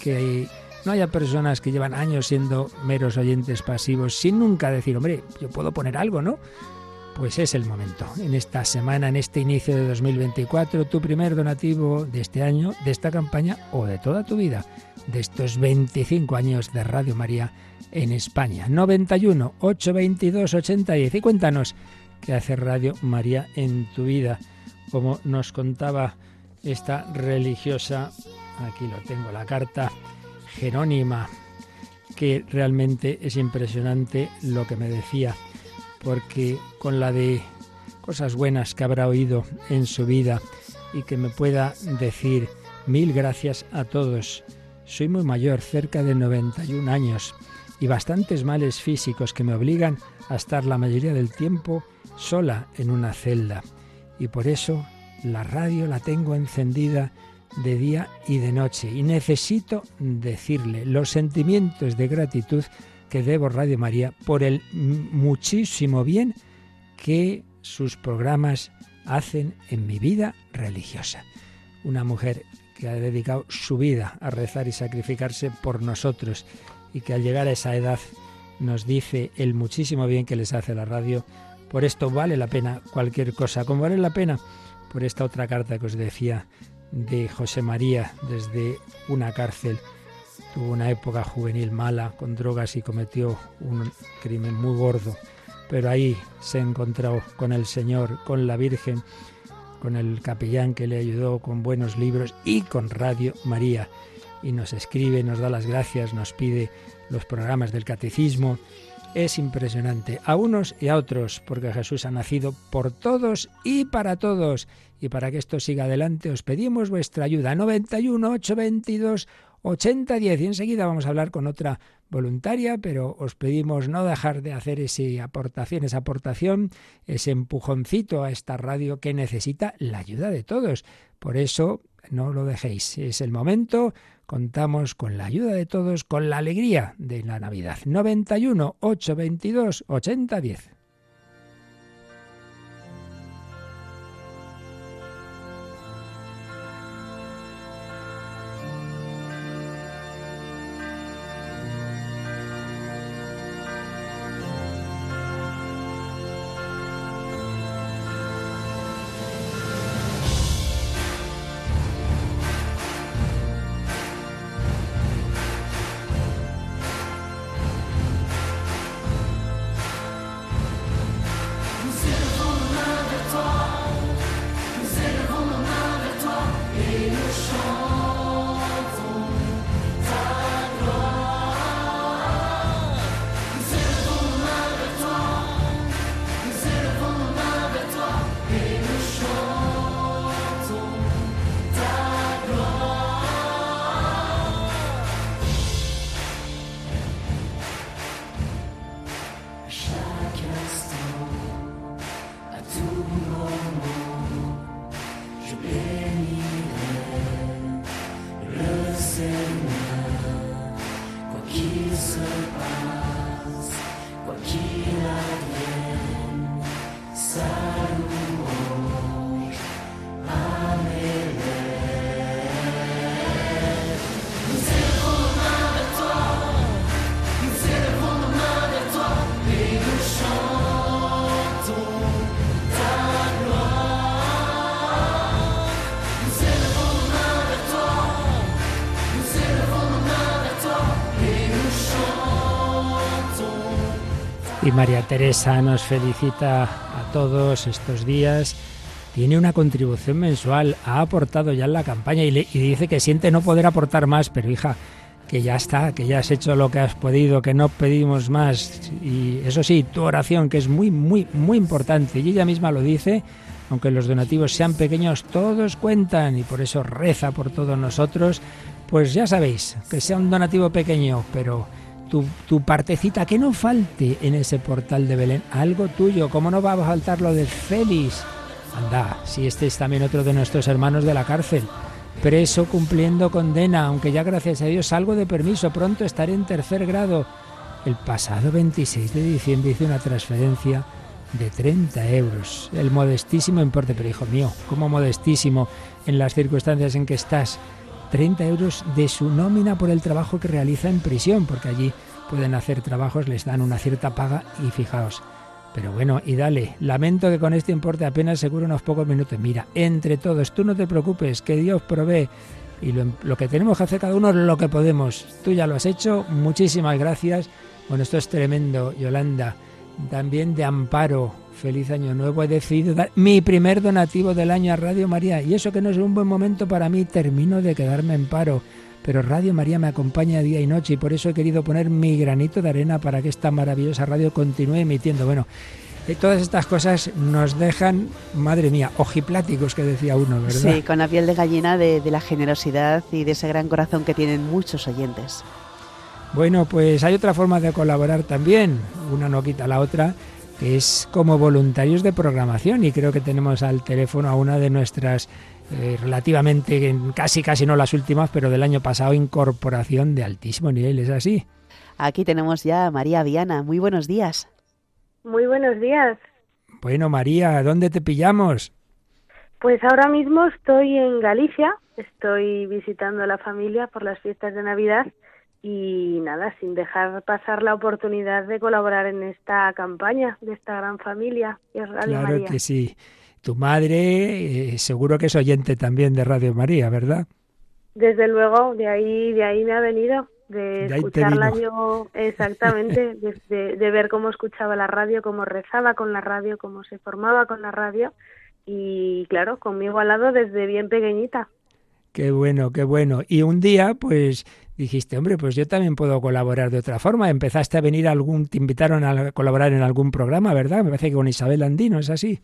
que no haya personas que llevan años siendo meros oyentes pasivos sin nunca decir, hombre, yo puedo poner algo, ¿no? Pues es el momento. En esta semana, en este inicio de 2024, tu primer donativo de este año, de esta campaña o de toda tu vida, de estos 25 años de Radio María en España. 91 822 8010. Y cuéntanos qué hace Radio María en tu vida. Como nos contaba esta religiosa, aquí lo tengo, la carta Jerónima, que realmente es impresionante lo que me decía porque con la de cosas buenas que habrá oído en su vida y que me pueda decir mil gracias a todos. Soy muy mayor, cerca de 91 años, y bastantes males físicos que me obligan a estar la mayoría del tiempo sola en una celda. Y por eso la radio la tengo encendida de día y de noche. Y necesito decirle los sentimientos de gratitud que debo Radio María por el muchísimo bien que sus programas hacen en mi vida religiosa. Una mujer que ha dedicado su vida a rezar y sacrificarse por nosotros y que al llegar a esa edad nos dice el muchísimo bien que les hace la radio. Por esto vale la pena cualquier cosa, como vale la pena por esta otra carta que os decía de José María desde una cárcel Tuvo una época juvenil mala con drogas y cometió un crimen muy gordo. Pero ahí se encontró con el Señor, con la Virgen, con el capellán que le ayudó con buenos libros y con Radio María. Y nos escribe, nos da las gracias, nos pide los programas del catecismo. Es impresionante a unos y a otros, porque Jesús ha nacido por todos y para todos. Y para que esto siga adelante, os pedimos vuestra ayuda. 91 822 80-10 y enseguida vamos a hablar con otra voluntaria, pero os pedimos no dejar de hacer ese aportación, esa aportación, ese empujoncito a esta radio que necesita la ayuda de todos. Por eso no lo dejéis, es el momento, contamos con la ayuda de todos, con la alegría de la Navidad. 91 822 8010. Y María Teresa nos felicita a todos estos días. Tiene una contribución mensual, ha aportado ya en la campaña y, le, y dice que siente no poder aportar más, pero hija, que ya está, que ya has hecho lo que has podido, que no pedimos más. Y eso sí, tu oración, que es muy, muy, muy importante. Y ella misma lo dice, aunque los donativos sean pequeños, todos cuentan y por eso reza por todos nosotros. Pues ya sabéis, que sea un donativo pequeño, pero tu, tu, partecita, que no falte en ese portal de Belén, algo tuyo, como no va a faltar lo de Félix. Anda, si este es también otro de nuestros hermanos de la cárcel preso cumpliendo condena, aunque ya gracias a Dios salgo de permiso, pronto estaré en tercer grado. El pasado 26 de diciembre hice una transferencia de 30 euros, el modestísimo importe, pero hijo mío, ¿cómo modestísimo en las circunstancias en que estás? 30 euros de su nómina por el trabajo que realiza en prisión, porque allí pueden hacer trabajos, les dan una cierta paga y fijaos, pero bueno, y dale, lamento que con este importe apenas seguro unos pocos minutos. Mira, entre todos, tú no te preocupes, que Dios provee. Y lo, que tenemos que hacer cada uno es lo que podemos. Tú ya lo has hecho, muchísimas gracias. Bueno, esto es tremendo, Yolanda. También de amparo, feliz año nuevo. He decidido dar mi primer donativo del año a Radio María. Y eso que no es un buen momento para mí, termino de quedarme en paro pero Radio María me acompaña día y noche y por eso he querido poner mi granito de arena para que esta maravillosa radio continúe emitiendo. Bueno, eh, todas estas cosas nos dejan, madre mía, ojipláticos que decía uno, ¿verdad? Sí, con la piel de gallina de, de la generosidad y de ese gran corazón que tienen muchos oyentes. Bueno, pues hay otra forma de colaborar también, una no quita la otra, es como voluntarios de programación y creo que tenemos al teléfono a una de nuestras eh, relativamente, casi casi no las últimas, pero del año pasado, incorporación de altísimo nivel, ¿es así? Aquí tenemos ya a María Viana. Muy buenos días. Muy buenos días. Bueno, María, ¿dónde te pillamos? Pues ahora mismo estoy en Galicia, estoy visitando a la familia por las fiestas de Navidad y nada, sin dejar pasar la oportunidad de colaborar en esta campaña de esta gran familia que claro que sí. Tu madre eh, seguro que es oyente también de Radio María, ¿verdad? Desde luego, de ahí, de ahí me ha venido, de, escucharla yo, exactamente, de, de, ver cómo escuchaba la radio, cómo rezaba con la radio, cómo se formaba con la radio y claro, conmigo al lado desde bien pequeñita. Qué bueno, qué bueno. Y un día, pues dijiste, hombre, pues yo también puedo colaborar de otra forma. Empezaste a venir a algún, te invitaron a colaborar en algún programa, ¿verdad? Me parece que con Isabel Andino, ¿es así?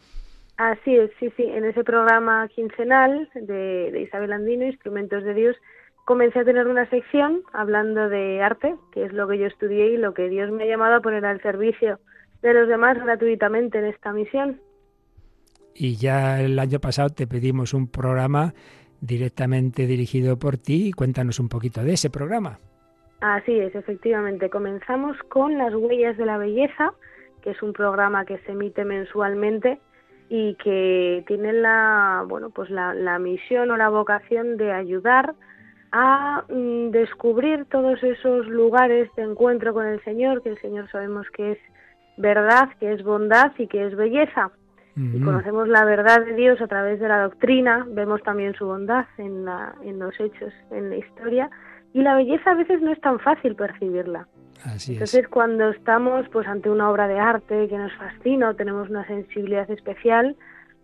Así es, sí, sí. En ese programa quincenal de, Isabel Andino, Instrumentos de Dios, comencé a tener una sección hablando de arte, que es lo que yo estudié y lo que Dios me ha llamado a poner al servicio de los demás gratuitamente en esta misión. Y ya el año pasado te pedimos un programa directamente dirigido por ti. Cuéntanos un poquito de ese programa. Así es, efectivamente. Comenzamos con Las Huellas de la Belleza, que es un programa que se emite mensualmente y que tienen la bueno pues la, la misión o la vocación de ayudar a mm, descubrir todos esos lugares de encuentro con el Señor que el Señor sabemos que es verdad que es bondad y que es belleza y conocemos la verdad de Dios a través de la doctrina vemos también su bondad en la, en los hechos en la historia y la belleza a veces no es tan fácil percibirla. Entonces, cuando estamos pues ante una obra de arte que nos fascina o tenemos una sensibilidad especial,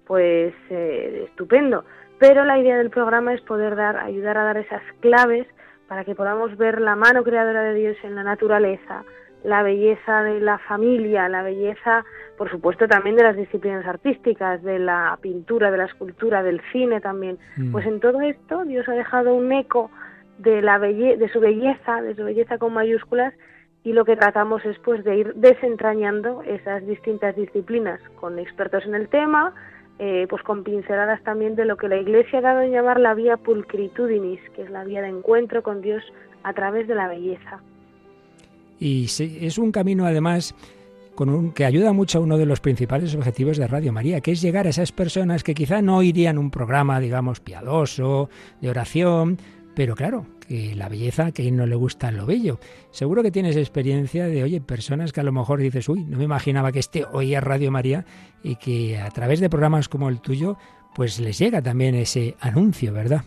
pues eh, estupendo. Pero la idea del programa es poder dar, ayudar a dar esas claves para que podamos ver la mano creadora de Dios en la naturaleza, la belleza de la familia, la belleza, por supuesto, también de las disciplinas artísticas, de la pintura, de la escultura, del cine también. Mm. Pues en todo esto Dios ha dejado un eco de la de su belleza, de su belleza con mayúsculas y lo que tratamos es pues de ir desentrañando esas distintas disciplinas con expertos en el tema, eh, pues con pinceladas también de lo que la Iglesia ha dado en llamar la vía pulcritudinis, que es la vía de encuentro con Dios a través de la belleza. Y es un camino además con un, que ayuda mucho a uno de los principales objetivos de Radio María, que es llegar a esas personas que quizá no irían un programa, digamos, piadoso, de oración, pero claro, que la belleza, que no le gusta lo bello. Seguro que tienes experiencia de, oye, personas que a lo mejor dices, uy, no me imaginaba que este oía Radio María y que a través de programas como el tuyo, pues les llega también ese anuncio, ¿verdad?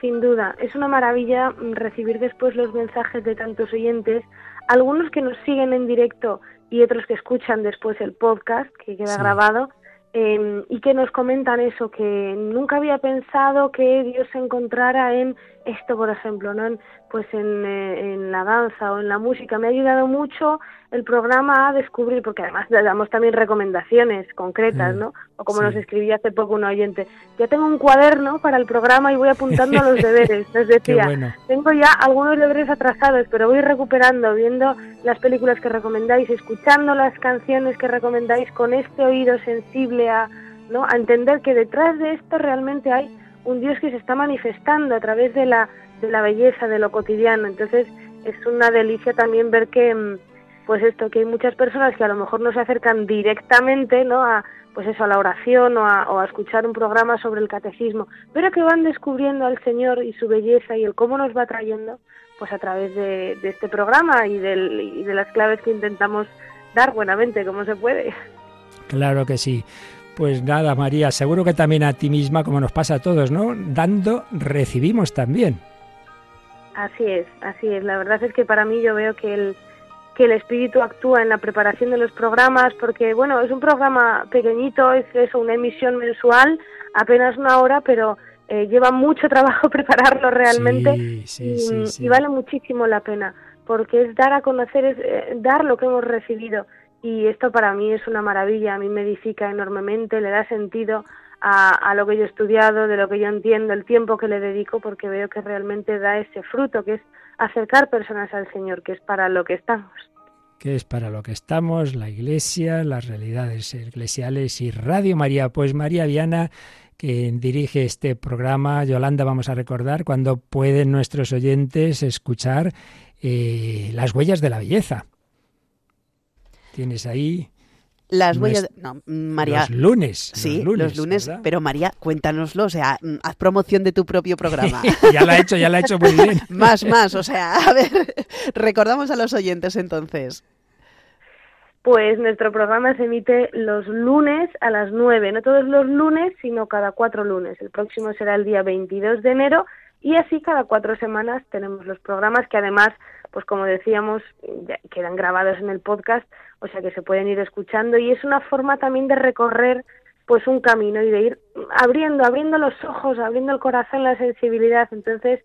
Sin duda, es una maravilla recibir después los mensajes de tantos oyentes, algunos que nos siguen en directo y otros que escuchan después el podcast que queda grabado Em, y que nos comentan eso, que nunca había pensado que Dios se encontrara en esto, por ejemplo, ¿no? pues en, eh, en, la danza o en la música. Me ha ayudado mucho el programa a descubrir, porque además le damos también recomendaciones concretas, ¿no? O como nos escribía hace poco un oyente, ya tengo un cuaderno para el programa y voy apuntando los deberes. Les decía, tengo ya algunos deberes atrasados, pero voy recuperando, viendo las películas que recomendáis, escuchando las canciones que recomendáis con este oído sensible a, ¿no? a entender que detrás de esto realmente hay un Dios que se está manifestando a través de la, de la belleza, de lo cotidiano. Entonces es una delicia también ver que, mm, pues esto, que hay muchas personas que a lo mejor no se acercan directamente, ¿no? A, pues eso, a la oración o a, escuchar un programa sobre el catecismo, pero que van descubriendo al Señor y su belleza y el cómo nos va trayendo, pues a través de, este programa y, del, y de las claves que intentamos dar buenamente, como se puede. Claro que sí. Pues nada, María, seguro que también a ti misma, como nos pasa a todos, ¿no? Dando, recibimos también. Así es, así es. La verdad es que para mí yo veo que el, que el espíritu actúa en la preparación de los programas, porque bueno, es un programa pequeñito, es eso, una emisión mensual, apenas una hora, pero eh, lleva mucho trabajo prepararlo realmente y, vale muchísimo la pena, porque es dar a conocer, es eh, dar lo que hemos recibido y esto para mí es una maravilla, a mí me edifica enormemente, le da sentido a, a, lo que yo he estudiado, de lo que yo entiendo, el tiempo que le dedico, porque veo que realmente da ese fruto, que es acercar personas al Señor, que es para lo que estamos. Que es para lo que estamos, la Iglesia, las realidades eclesiales y Radio María. Pues María Viana, que dirige este programa, Yolanda, vamos a recordar, cuando pueden nuestros oyentes escuchar eh, las huellas de la belleza. Tienes ahí. Las huellas. No, María. Los lunes. Sí, los lunes. pero María, cuéntanoslo. O sea, mm, haz promoción de tu propio programa. ya la ha hecho, ya la ha hecho muy bien. más, más. O sea, a ver, recordamos a los oyentes entonces. Pues nuestro programa se emite los lunes a las 9, no todos los lunes, sino cada cuatro lunes. El próximo será el día 22 de enero y así cada cuatro semanas tenemos los programas que además, pues como decíamos, quedan grabados en el podcast o sea que se pueden ir escuchando y es una forma también de recorrer pues un camino y de ir abriendo, abriendo los ojos, abriendo el corazón, la sensibilidad. Entonces,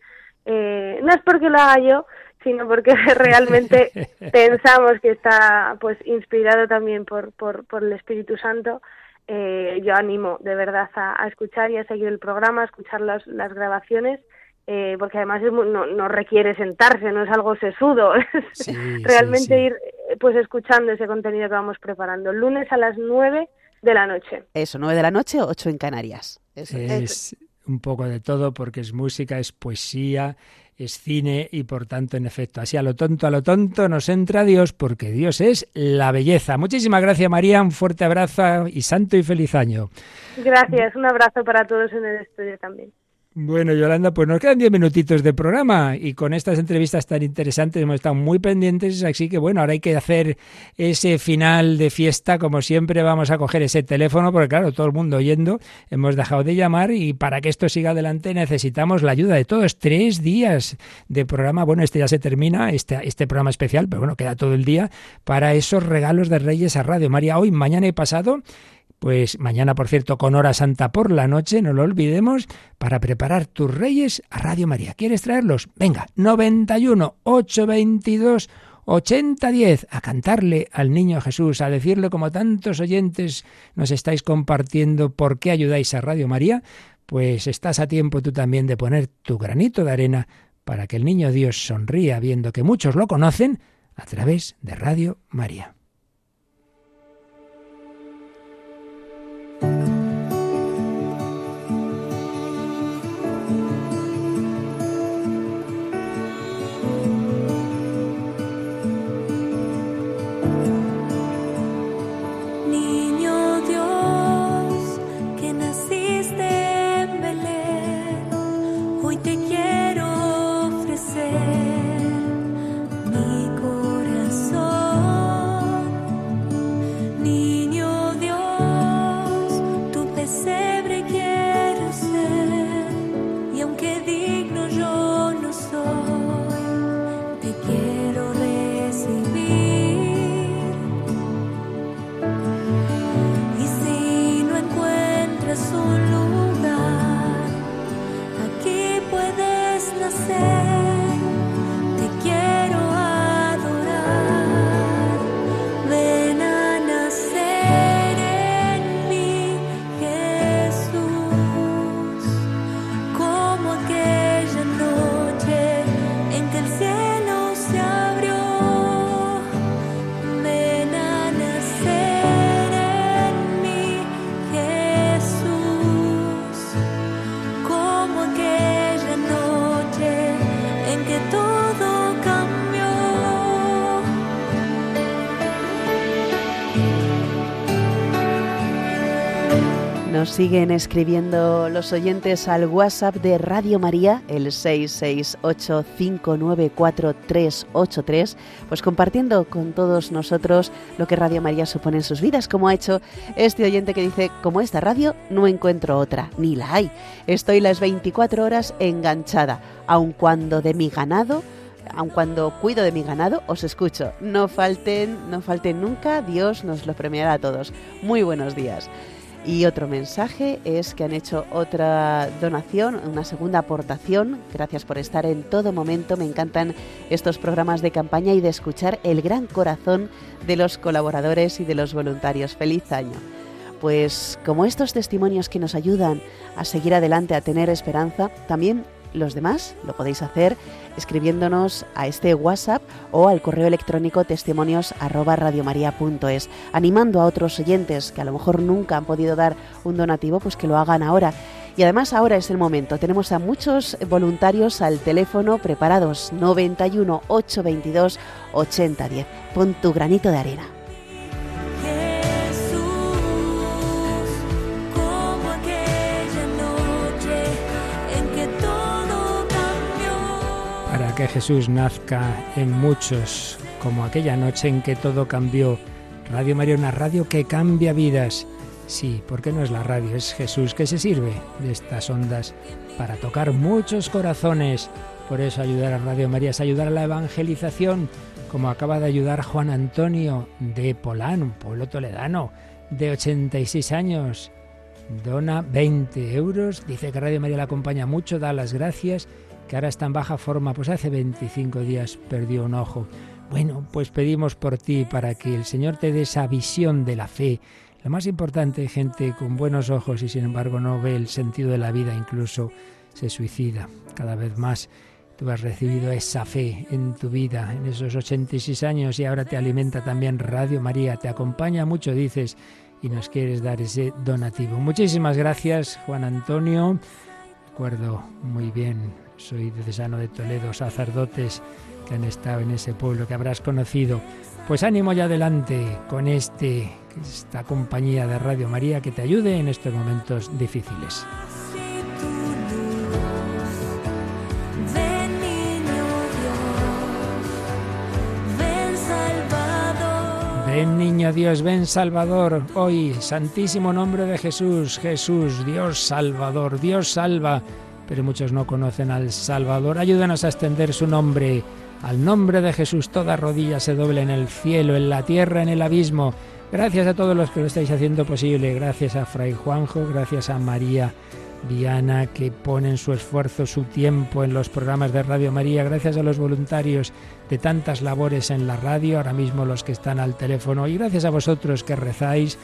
eh, no es porque lo haga yo, sino porque realmente pensamos que está pues inspirado también por, por, por el Espíritu Santo. Eh, yo animo de verdad a, a, escuchar y a seguir el programa, a escuchar las, las grabaciones eh, porque además no, no, requiere sentarse, no es algo sesudo, realmente ir eh, pues escuchando ese contenido que vamos preparando. Lunes a las 9 de la noche. Eso, 9 de la noche, 8 en Canarias. es un poco de todo porque es música, es poesía, es cine y por tanto, en efecto, así a lo tonto, a lo tonto nos entra Dios porque Dios es la belleza. Muchísimas gracias María, un fuerte abrazo y santo y feliz año. Gracias, un abrazo para todos en el estudio también. Bueno, Yolanda, pues nos quedan diez minutitos de programa y con estas entrevistas tan interesantes hemos estado muy pendientes, así que bueno, ahora hay que hacer ese final de fiesta, como siempre vamos a coger ese teléfono, porque claro, todo el mundo oyendo, hemos dejado de llamar y para que esto siga adelante necesitamos la ayuda de todos. Tres días de programa, bueno, este ya se termina, este, este programa especial, pero bueno, queda todo el día para esos regalos de Reyes a Radio María. Hoy, mañana y pasado pues mañana, por cierto, con hora santa por la noche, no lo olvidemos, para preparar tus reyes a Radio María. ¿Quieres traerlos? Venga, 91 822 8010 a cantarle al niño Jesús, a decirle como tantos oyentes nos estáis compartiendo por qué ayudáis a Radio María, pues estás a tiempo tú también de poner tu granito de arena para que el niño Dios sonría viendo que muchos lo conocen a través de Radio María. Nos siguen escribiendo los oyentes al WhatsApp de Radio María, el 668-594-383, pues compartiendo con todos nosotros lo que Radio María supone en sus vidas, como ha hecho este oyente que dice, como esta radio no encuentro otra, ni la hay. Estoy las 24 horas enganchada, aun cuando de mi ganado aun cuando cuido de mi ganado, os escucho. No falten, no falten nunca, Dios nos lo premiará a todos. Muy buenos días. Y otro mensaje es que han hecho otra donación, una segunda aportación. Gracias por estar en todo momento. Me encantan estos programas de campaña y de escuchar el gran corazón de los colaboradores y de los voluntarios. Feliz año. Pues como estos testimonios que nos ayudan a seguir adelante, a tener esperanza, también los demás lo podéis hacer escribiéndonos a este WhatsApp o al correo electrónico testimonios animando a otros oyentes que a lo mejor nunca han podido dar un donativo, pues que lo hagan ahora. Y además ahora es el momento. Tenemos a muchos voluntarios al teléfono preparados 91 822 8010. Pon tu granito de arena. Que Jesús nazca en muchos, como aquella noche en que todo cambió. Radio María, una radio que cambia vidas. Sí, porque no es la radio, es Jesús que se sirve de estas ondas para tocar muchos corazones. Por eso ayudar a Radio María es ayudar a la evangelización, como acaba de ayudar Juan Antonio de Polán, un pueblo toledano, de 86 años. Dona 20 euros, dice que Radio María le acompaña mucho, da las gracias que ahora está en baja forma, pues hace 25 días perdió un ojo. Bueno, pues pedimos por ti para que el Señor te dé esa visión de la fe. Lo más importante, gente con buenos ojos y sin embargo no ve el sentido de la vida, incluso se suicida cada vez más. Tú has recibido esa fe en tu vida, en esos 86 años y ahora te alimenta también Radio María, te acompaña mucho, dices, y nos quieres dar ese donativo. Muchísimas gracias, Juan Antonio. Recuerdo muy bien soy Cesano de Toledo, sacerdotes que han estado en ese pueblo que habrás conocido. Pues ánimo ya adelante con este, esta compañía de Radio María que te ayude en estos momentos difíciles. Ven niño Dios, ven Salvador, hoy, santísimo nombre de Jesús, Jesús, Dios Salvador, Dios salva pero muchos no conocen al Salvador. Ayúdanos a extender su nombre. Al nombre de Jesús toda rodilla se doble en el cielo, en la tierra, en el abismo. Gracias a todos los que lo estáis haciendo posible. Gracias a Fray Juanjo, gracias a María Viana que ponen su esfuerzo, su tiempo en los programas de Radio María. Gracias a los voluntarios de tantas labores en la radio, ahora mismo los que están al teléfono. Y gracias a vosotros que rezáis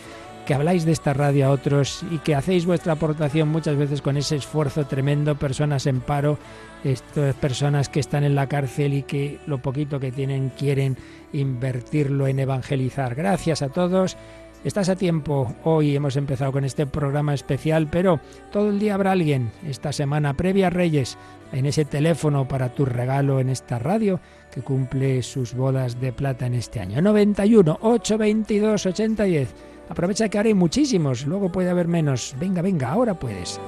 que habláis de esta radio a otros y que hacéis vuestra aportación muchas veces con ese esfuerzo tremendo, personas en paro, estas personas que están en la cárcel y que lo poquito que tienen quieren invertirlo en evangelizar. Gracias a todos. Estás a tiempo. Hoy hemos empezado con este programa especial, pero todo el día habrá alguien esta semana previa a Reyes en ese teléfono para tu regalo en esta radio que cumple sus bodas de plata en este año. 91 822 8010. Aprovecha que ahora hay muchísimos, luego puede haber menos. Venga, venga, ahora puedes.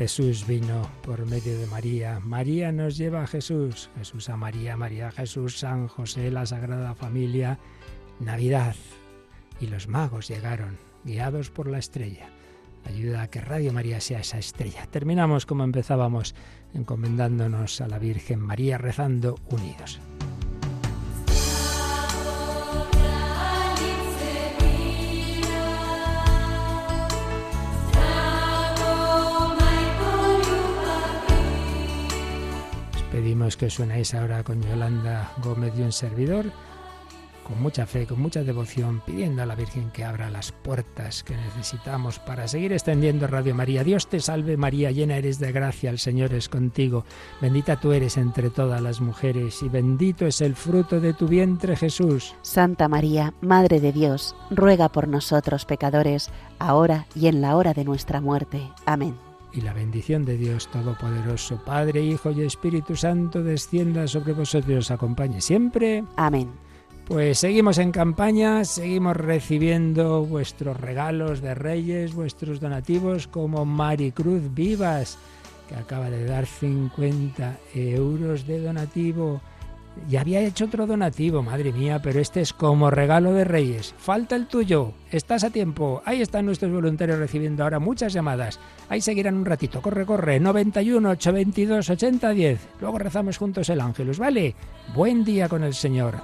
Jesús vino por medio de María. María nos lleva a Jesús. Jesús a María, María a Jesús, San José, la Sagrada Familia. Navidad. Y los magos llegaron, guiados por la estrella. Ayuda a que Radio María sea esa estrella. Terminamos como empezábamos, encomendándonos a la Virgen María, rezando unidos. Dejamos que suenáis ahora con Yolanda Gómez y un servidor con mucha fe, con mucha devoción, pidiendo a la Virgen que abra las puertas que necesitamos para seguir extendiendo Radio María. Dios te salve María, llena eres de gracia, el Señor es contigo, bendita tú eres entre todas las mujeres y bendito es el fruto de tu vientre Jesús. Santa María, Madre de Dios, ruega por nosotros pecadores, ahora y en la hora de nuestra muerte. Amén. Y la bendición de Dios Todopoderoso, Padre, Hijo y Espíritu Santo, descienda sobre vosotros y os acompañe siempre. Amén. Pues seguimos en campaña, seguimos recibiendo vuestros regalos de reyes, vuestros donativos como Maricruz Vivas, que acaba de dar 50 euros de donativo. Y había hecho otro donativo, madre mía, pero este es como regalo de reyes. Falta el tuyo, estás a tiempo. Ahí están nuestros voluntarios recibiendo ahora muchas llamadas. Ahí seguirán un ratito. Corre, corre. 91 822 8010. Luego rezamos juntos el ángelus, ¿vale? Buen día con el Señor.